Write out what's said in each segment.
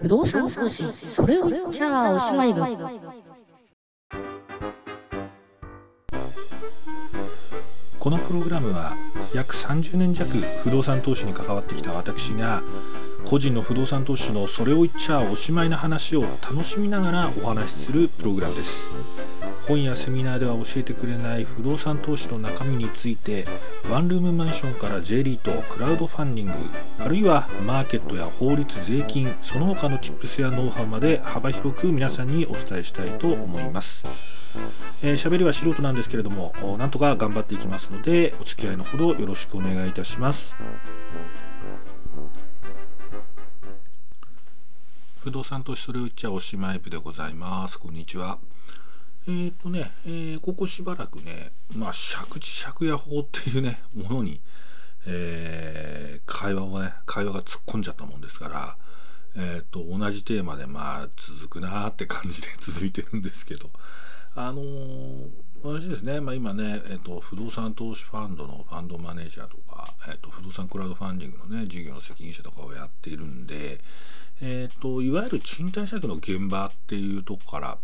不動産投資、それを言っちゃおしまい。このプログラムは約30年弱不動産投資に関わってきた私が個人の不動産投資のそれを言っちゃおしまいな話を楽しみながらお話しするプログラムです本やセミナーでは教えてくれない不動産投資の中身についてワンルームマンションから J リートクラウドファンディングあるいはマーケットや法律税金その他の Tips やノウハウまで幅広く皆さんにお伝えしたいと思います。えー、喋りは素人なんですけれどもなんとか頑張っていきますのでお付き合いのほどよろしくお願いいたします。不動産投資それを言っちゃおしまい部でございます。こんにちは。えっ、とね、えー、ここしばらくねまあ借地借家法っていうねものに、えー、会話をね会話が突っ込んじゃったもんですからえーと、同じテーマでまあ続くなーって感じで 続いてるんですけどあのー、私ですね、まあ、今ね、えっと、不動産投資ファンドのファンドマネージャーとか、えっと、不動産クラウドファンディングのね、事業の責任者とかをやっているんで、えっと、いわゆる賃貸借の現場っていうとこから、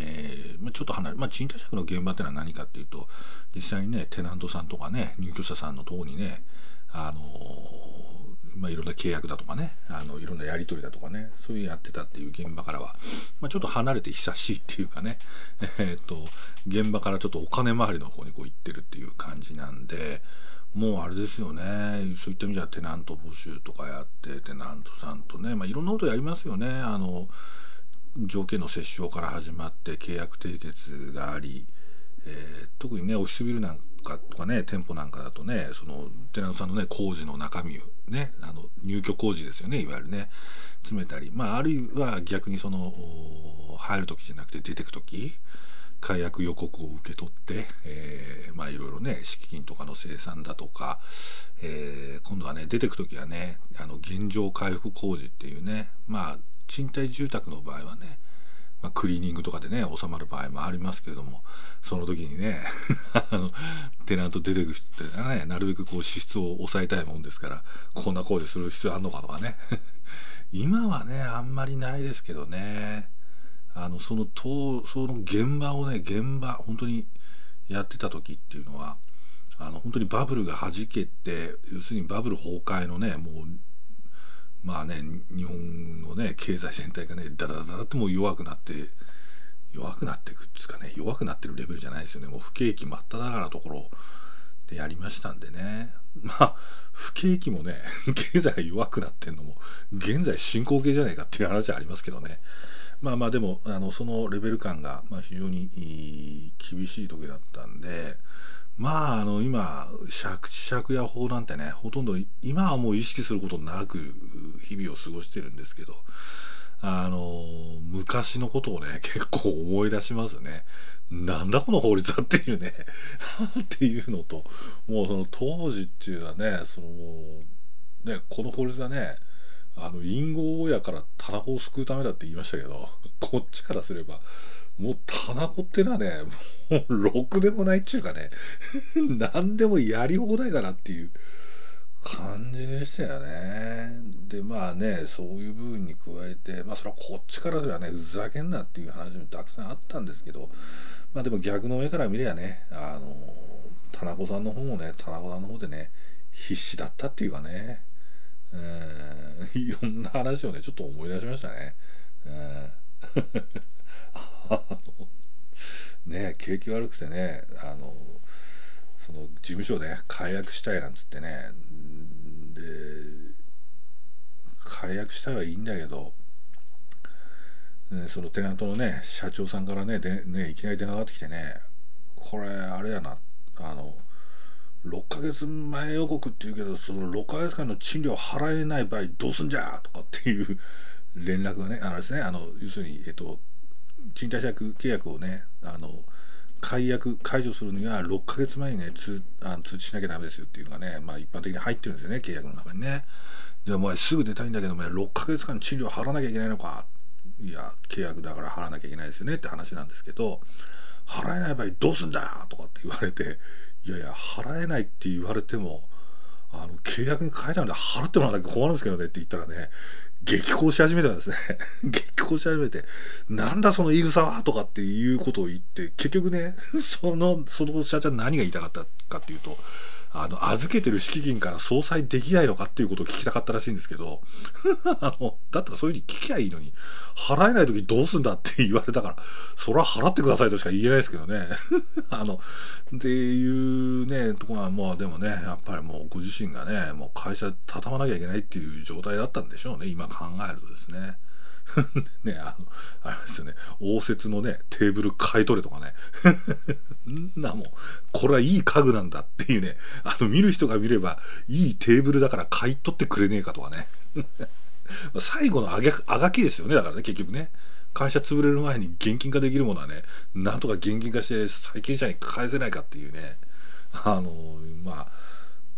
えーま、ちょっと離れ、まあ、賃貸借の現場ってのは何かっていうと、実際にね、テナントさんとかね、入居者さんのとこにね、あのーまあ、いろんな契約だとかねあのいろんなやり取りだとかねそういうやってたっていう現場からは、まあ、ちょっと離れて久しいっていうかね、えー、っと現場からちょっとお金回りの方にこう行ってるっていう感じなんでもうあれですよねそういった意味じゃテナント募集とかやってテナントさんとね、まあ、いろんなことやりますよね。あの条件の折衝から始まって契約締結があり、えー、特にねオフィスビルなんかとかね店舗なんかだとねそのテナントさんのね工事の中身ねあの入居工事ですよねいわゆるね詰めたりまああるいは逆にその入る時じゃなくて出てく時解約予告を受け取って、えー、まあいろいろね敷金とかの生産だとか、えー、今度はね出てく時はねあの現状回復工事っていうねまあ賃貸住宅の場合はねまあ、クリーニングとかでね収まる場合もありますけれどもその時にね あのテナント出てくる人ってねなるべくこう支出を抑えたいもんですからこんな工事する必要あんのかとかね。今はねあんまりないですけどね。あのそのとその現場をね現場本当にやってた時っていうのはあの本当にバブルがはじけて要するにバブル崩壊のねもうまあね日本のね経済全体がねダダダダってもう弱くなって弱くなっていくっつうかね弱くなってるレベルじゃないですよね。もう不景気真っ只中なところでやりましたんでね。まあ不景気もね 経済が弱くなってんのも現在進行形じゃないかっていう話はありますけどね。まあまあでもあのそのレベル感が、まあ、非常に厳しい時だったんでまああの今借地借家法なんてねほとんど今はもう意識することなく日々を過ごしてるんですけどあの昔のことをね結構思い出しますね。なんだこの法律はっていうねっていうのともうその当時っていうのはねそのねこの法律はねあの隠語親からタナコを救うためだって言いましたけどこっちからすればもうタナコってのはねもうろくでもないっちゅうかね 何でもやり放題だなっていう感じでしたよねでまあねそういう部分に加えてまあそれはこっちからすればねふざけんなっていう話もたくさんあったんですけどまあでも逆の上から見ればねあの田中さんの方もね田中さんの方でね必死だったっていうかね、えー、いろんな話をねちょっと思い出しましたね。えーあのね景気悪くてねあのその事務所で、ね、解約したいなんつってね。で解約したいはいいんだけど、ね、そのテナントのね社長さんからねでねいきなり電話がかってきてねこれあれやなあの6ヶ月前予告って言うけどその6ヶ月間の賃料払えない場合どうすんじゃとかっていう連絡がねあのですねあの要するにえっと賃貸借契約をねあの解約解除するには6ヶ月前にね通あの通知しなきゃダメですよっていうのがね、まあ、一般的に入ってるんですよね契約の中にね。でお前すぐ出たいんだけどお前6ヶ月間賃料払わなきゃいけないのか。いや契約だから払わなきゃいけないですよねって話なんですけど払えない場合どうすんだとかって言われていやいや払えないって言われてもあの契約に変えたので払ってもらわなきゃ困るんですけどねって言ったらね激高し始めたんですね。激高し始めてなんだその言い草はとかっていうことを言って結局ねそのその社長何が言いたかったかっていうとあの、預けてる敷金から相殺できないのかっていうことを聞きたかったらしいんですけど、あの、だったらそういうふうに聞きゃいいのに、払えない時どうすんだって言われたから、それは払ってくださいとしか言えないですけどね。あの、っていうね、ところは、まあでもね、やっぱりもうご自身がね、もう会社畳まなきゃいけないっていう状態だったんでしょうね、今考えるとですね。ね、あの、あれですよね、応接のね、テーブル買い取れとかね。ん なもう、これはいい家具なんだっていうね、あの、見る人が見れば、いいテーブルだから買い取ってくれねえかとかね。最後のあげあがきですよね、だからね、結局ね。会社潰れる前に現金化できるものはね、なんとか現金化して債権者に返せないかっていうね、あの、まあ、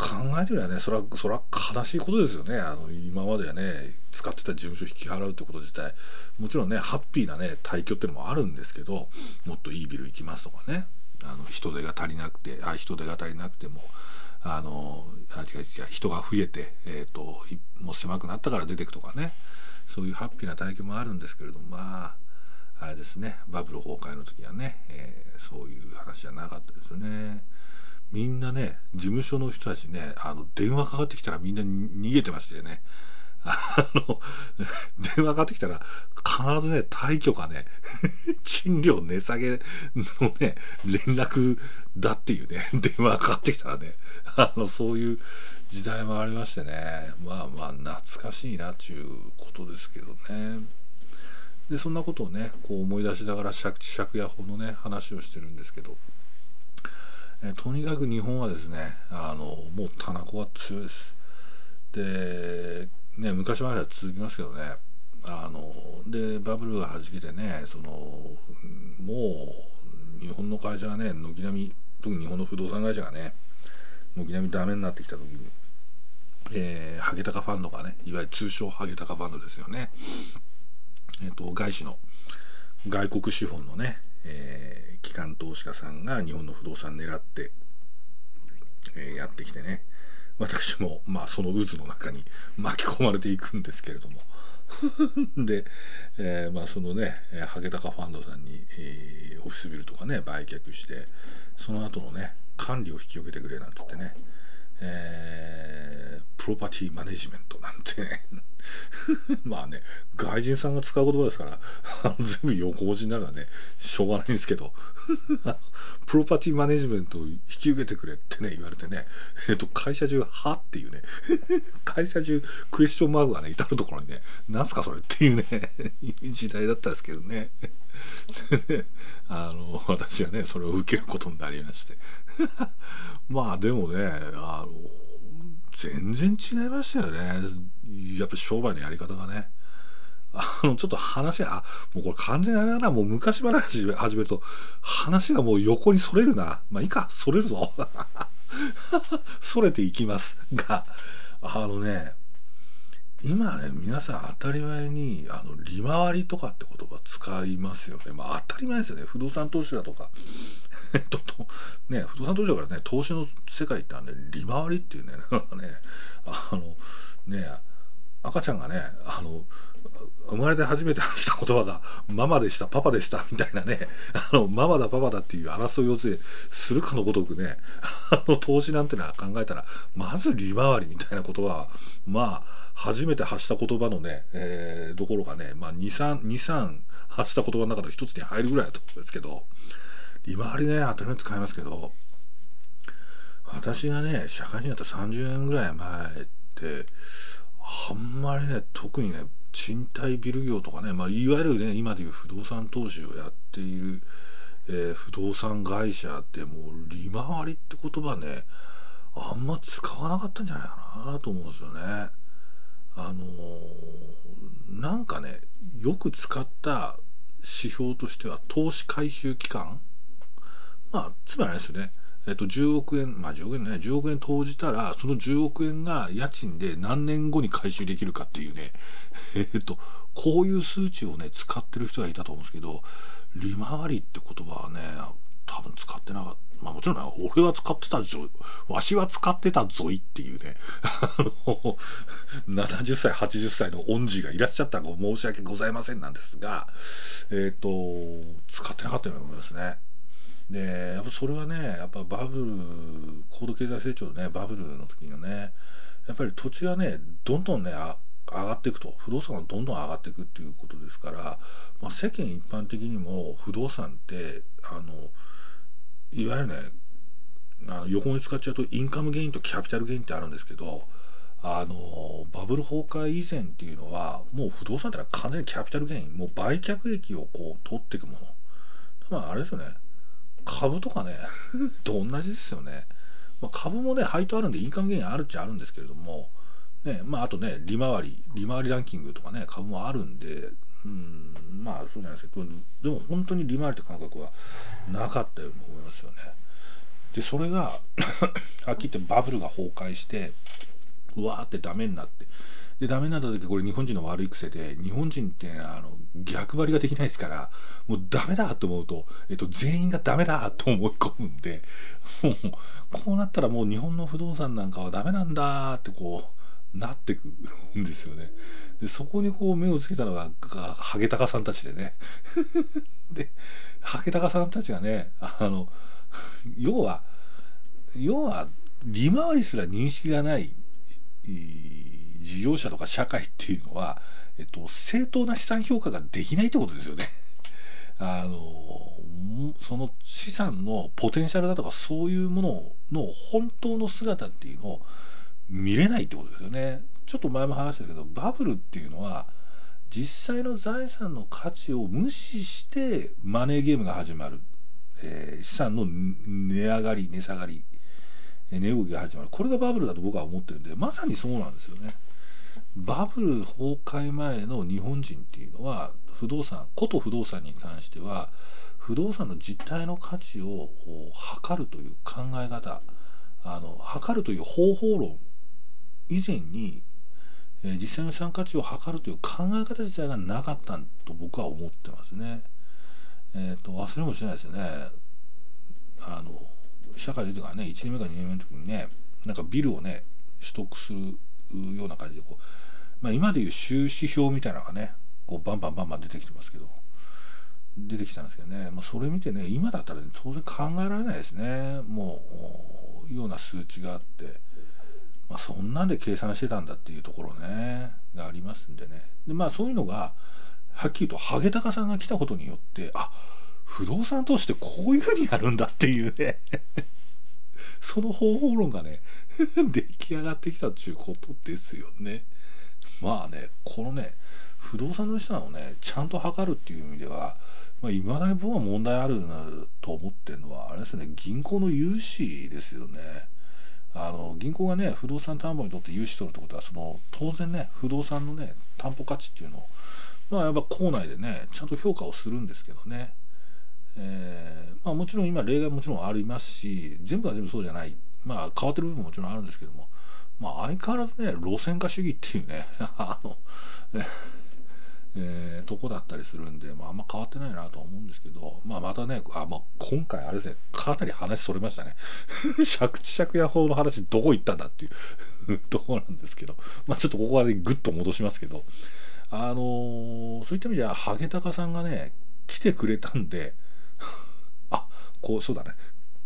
考えてみればねそれはそれは悲しいことですよね。あの今まではね使ってた事務所引き払うってこと自体。もちろんねハッピーなね退去ってのもあるんですけどもっといいビル行きますとかね。あの人手が足りなくてあ人手が足りなくてもあのあ違う違う人が増えて、えーと、もう狭くなったから出てくとかね。そういうハッピーな体験もあるんですけれどもまああれですね。バブル崩壊の時はね、えー、そういう話じゃなかったですよね。みんなね事務所の人たちねあの電話かかってきたらみんな逃げてましたよね。あの 電話かかってきたら必ずね退去かね 賃料値下げのね連絡だっていうね 電話かかってきたらねあのそういう時代もありましてねまあまあ懐かしいなっていうことですけどね。でそんなことをねこう思い出しながら借地借家法のね話をしてるんですけどえとにかく日本はですねあのもう田中は強いです。で、ね、昔までは続きますけどねあのでバブルがはじけてねそのもう日本の会社がね軒並み特に日本の不動産会社がね軒並みダメになってきた時に、えー、ハゲタカファンドがねいわゆる通称ハゲタカファンドですよね。えっ、ー、と外資の外国資本のね、えー機関投資家さんが日本の不動産狙って、えー、やってきてね。私もまあその渦の中に巻き込まれていくんですけれども。で、えー、まあそのねハゲタカファンドさんに、えー、オフィスビルとかね売却してその後のね管理を引き受けてくれなんつってね、えー、プロパティマネジメントなんて。ね まあね、外人さんが使う言葉ですから、全部横文字になるのはね、しょうがないんですけど、プロパティマネジメントを引き受けてくれってね、言われてね、えっ、と、会社中、はっていうね、会社中、クエスチョンマークがね、至るところにね、なんすかそれっていうね、時代だったんですけどね。あの、私はね、それを受けることになりまして。まあでもね、あの、全然違いましたよね。やっぱ商売のやり方がね。あの、ちょっと話、あ、もうこれ完全にあれだな、もう昔話始めると、話がもう横にそれるな。まあいいか、それるぞ。それていきますが、あのね、今ね、皆さん当たり前に、あの、利回りとかって言葉使いますよね。まあ当たり前ですよね。不動産投資だとか。えっと、ね、不動産投資だからね、投資の世界ってあのね、利回りっていうね、ね、あの、ね、赤ちゃんがねあの生まれて初めて話した言葉が「ママでしたパパでした」みたいなねあのママだパパだっていう争いをするかのごとくねあの投資なんてのは考えたらまず利回りみたいな言葉はまあ初めて発した言葉のね、えー、どころかね、まあ、23発した言葉の中の一つに入るぐらいだと思うんですけど利回りね当たり前使いますけど私がね社会人だった30年ぐらい前ってあんまりね特にね賃貸ビル業とかね、まあ、いわゆるね今でいう不動産投資をやっている、えー、不動産会社ってもう利回りって言葉ねあんま使わなかったんじゃないかなと思うんですよね。あのー、なんかねよく使った指標としては投資回収期間まあつまりあれですよねえっと、10億円、まあ10億円ね、10億円投じたら、その10億円が家賃で何年後に回収できるかっていうね、えっと、こういう数値をね、使ってる人がいたと思うんですけど、利回りって言葉はね、多分使ってなかった。まあもちろん、俺は使ってたぞ、わしは使ってたぞいっていうね、あの、70歳、80歳の恩師がいらっしゃったら申し訳ございませんなんですが、えっ、と、使ってなかったように思いますね。で、やっぱそれはね、やっぱバブル、高度経済成長のね、バブルの時のね、やっぱり土地がね、どんどんね、上がっていくと。不動産がどんどん上がっていくっていうことですから、まあ、世間一般的にも不動産ってあのいわゆるねあの横に使っちゃうとインカムゲインとキャピタルゲインってあるんですけどあのバブル崩壊以前っていうのはもう不動産ってのは完全にキャピタルゲイン。もう売却益をこう取っていくもの。まああれですよね。株とかね と同じですよね、まあ、株もね配当あるんでインカムゲインあるっちゃあるんですけれどもねまああとね利回り利回りランキングとかね株もあるんでうんまあそうじゃないですけどでも本当に利回りって感覚はなかったように思いますよね。でそれが はっきり言ってバブルが崩壊してうわーってダメになってでダメになった時これ日本人の悪い癖で日本人ってあの逆張りができないですからもうダメだと思うと、えっと、全員がダメだと思い込むんでもうこうなったらもう日本の不動産なんかはダメなんだってこうなってくんですよね。でそこにこう目をつけたのがハゲタカさんたちでね でハゲタカさんたちがねあの要は要は利回りすら認識がない事業者とか社会っていうのは、えっと、正当な資産評価ができないってことですよね。あのその資産のポテンシャルだとかそういうものの本当の姿っていうのを見れないってことですよね。ちょっと前も話したけどバブルっていうのは実際の財産の価値を無視してマネーゲームが始まる、えー、資産の値上がり値下がり値動きが始まるこれがバブルだと僕は思ってるんでまさにそうなんですよね。バブル崩壊前の日本人っていうのは不動産こと不動産に関しては不動産の実態の価値を測るという考え方あの測るという方法論以前にえ実際の資産価値を測るという考え方自体がなかったと僕は思ってますね。えーと、忘れもしないですね。あの社会出てからね1年目か2年目の時にねなんかビルをね取得するうような感じでこう、まあ、今でいう収支表みたいなのがねこうバンバンバンバン出てきてますけど出てきたんですけどね、まあ、それ見てね今だったら、ね、当然考えられないですね。もうような数値があって。まあ、そんなんで計算してたんだっていうところねがありますんでね。でまあそういうのがはっきりとハゲタカさんが来たことによってあ不動産投資ってこういうふうにやるんだっていうね。その方法論がね 出来上がってきたっていうことですよね。まあねこのね不動産の資産をねちゃんと測るっていう意味ではまあ、未だに僕は問題あるなと思ってるのはあれですね。銀行の融資ですよね。あの銀行がね不動産担保にとって融資取るってことはその当然ね不動産のね担保価値っていうのをまあやっぱ校内でねちゃんと評価をするんですけどね、えー、まあ、もちろん今例外もちろんありますし全部は全部そうじゃない。まあ変わってる部分ももちろんあるんですけども。まあ相変わらずね路線化主義っていうね あのえー、とこだったりするんで、まあ、あんま変わってないなと思うんですけど、まあ、またねあ、まあ、今回あれですねかなり話それましたね。借地借家法の話どこ行ったんだっていう ところなんですけど、まあ、ちょっとここはねグッと戻しますけど。あのー、そういった意味ではハゲタカさんがね来てくれたんでこうそうだね。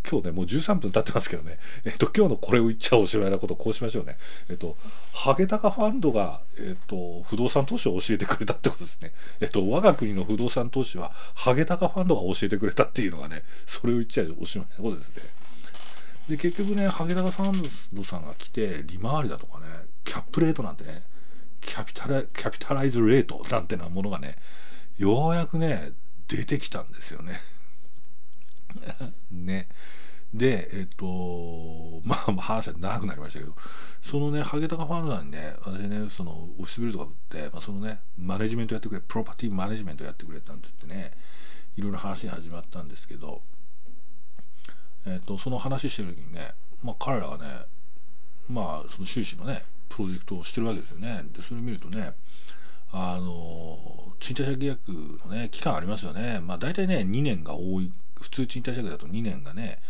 今日ねもう13分経ってますけどね。えっと今日のこれを言っちゃおしまいなことこうしましょうね。えっとハゲタカファンドがえっと不動産投資を教えてくれたってことですね。えっと我が国の不動産投資はハゲタカファンドが教えてくれたっていうのがねそれを言っちゃおしまいなことですね。で結局ねハゲタカファンドさんが来て利回りだとかねキャップレートなんてねキャピタラキャピタライズレートなんてなものがねようやくね出てきたんですよね。ね。でえっとまあ話は長くなりましたけどそのねハゲタカファンドにね私ねそのオフィスビルとか売って、まあ、そのねマネジメントやってくれプロパティマネジメントやってくれなんつってね。いろいろ話始まったんですけどえっとその話してる時にね、まあ、彼らがねまあその収支のねプロジェクトをしてるわけですよね。でそれを見るとねあの賃貸借契約のね期間ありますよね。まあ大体ね2年が多い普通賃貸借だと2年がね、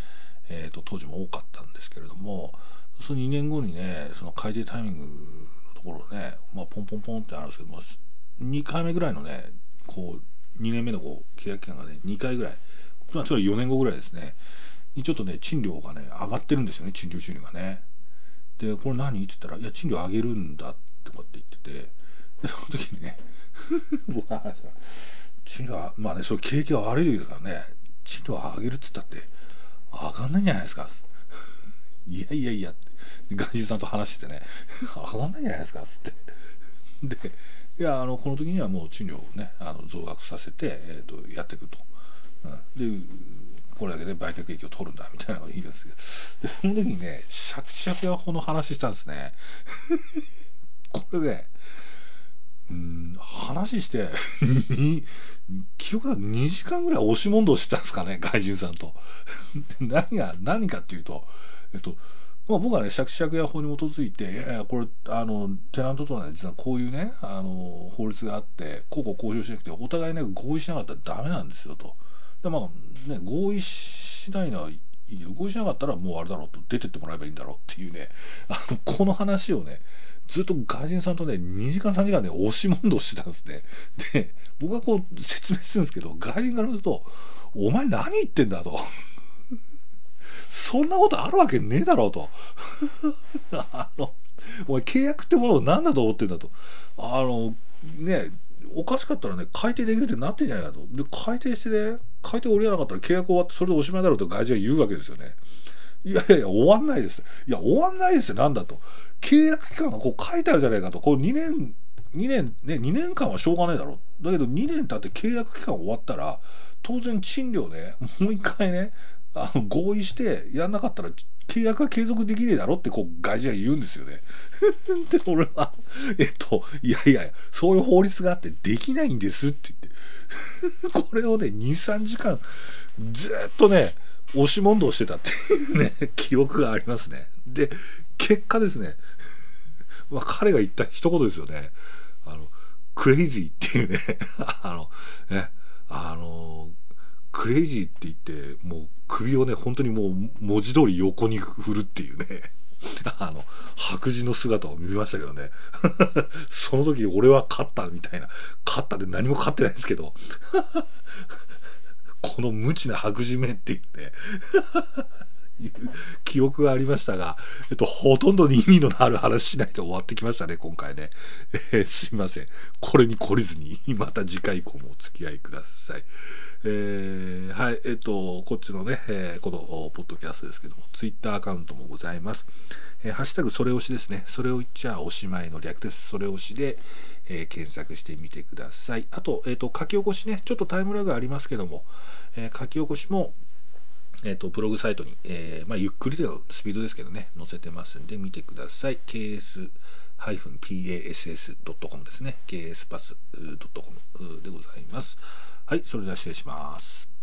えー、と当時も多かったんですけれどもその2年後にねその改定タイミングのところね、まあ、ポンポンポンってあるんですけども2回目ぐらいのねこう2年目のこう契約期間がね2回ぐらい。まあつまり4年後ぐらいですね。にちょっとね賃料がね上がってるんですよね賃料収入がね。でこれ何？って言ったら「いや賃料上げるんだ」ってこうやって言ってて。その時にね 僕は賃料はまあねそれ景気が悪い時ですからね。賃料上げるっつったって上がんないんじゃないですか。いやいやいやって。外人さんと話してね上がんないんじゃないですかっつって。でいやあのこの時にはもう賃料をねあの増額させて、えーと、やっていくと、うん、でこれだけで売却益を取るんだみたいなのがいいんですけど。でその時にねシャクシャクヤホの話したんですね。これねうん話して 記憶が2時間ぐらい押し問答してたんですかね外人さんと何が何かっていうとえっとまあ、僕はね、借借家法に基づいて、いやいや、これ、あの、テナントとはね、実はこういうね、あの、法律があって、こうこう交渉しなくて、お互いね、合意しなかったらダメなんですよと。で、まあ、ね、合意しないのはいいけど、合意しなかったらもうあれだろうと、出てってもらえばいいんだろうっていうね、あの、この話をね、ずっと外人さんとね、2時間3時間ね、押し問答してたんですね。で、僕はこう説明するんですけど、外人からすると、お前何言ってんだと。そんなことあるわけねえだろうと。あの、お前契約ってものを何だと思ってんだと。あの、ね、おかしかったらね、改定できるってなってんじゃないかと。で、改定してね、書いており合わなかったら契約終わって、それでおしまいだろうと外人は言うわけですよね。いやいやいや、終わんないです。いや、終わんないですよ、なんだと。契約期間がこう書いてあるじゃないかと。こう2年、2年、ね、2年間はしょうがないだろう。だけど2年経って契約期間終わったら、当然賃料ね、もう一回ね、あの合意してやんなかったら契約は継続できねえだろってこう外人は言うんですよね。で俺はえっといやいやそういう法律があってできないんですって言って これをね23時間ずっとね押し問答してたっていうね 記憶がありますね。で結果ですね、まあ、彼が言った一言ですよね。あのクレイジーっていうねあのねあのクレイジーって言ってもう首をね本当にもう文字通り横に振るっていうね。あの白人の姿を見ましたけどね。その時俺は勝ったみたいな。勝ったで何も勝ってないんですけど。この無知な白人めって言うね。いう記憶がありましたが、えっと、ほとんどに意味のある話しないと終わってきましたね、今回ね。えー、すいません。これに懲りずに、また次回以降もお付き合いください。えー、はい、えっと、こっちのね、えー、このポッドキャストですけども、ツイッターアカウントもございます。えー、ハッシュタグそれ押しですね。それを言っちゃおしまいの略です。それ押しで、え、検索してみてください。あと、えっ、と、書き起こしね、ちょっとタイムラグありますけども、え書き起こしも、えっと、ブログサイトに、えーまあ、ゆっくりではスピードですけどね、載せてますんで見てください。ks-pass.com ですね。kspass.com でございます。はい、それでは失礼します。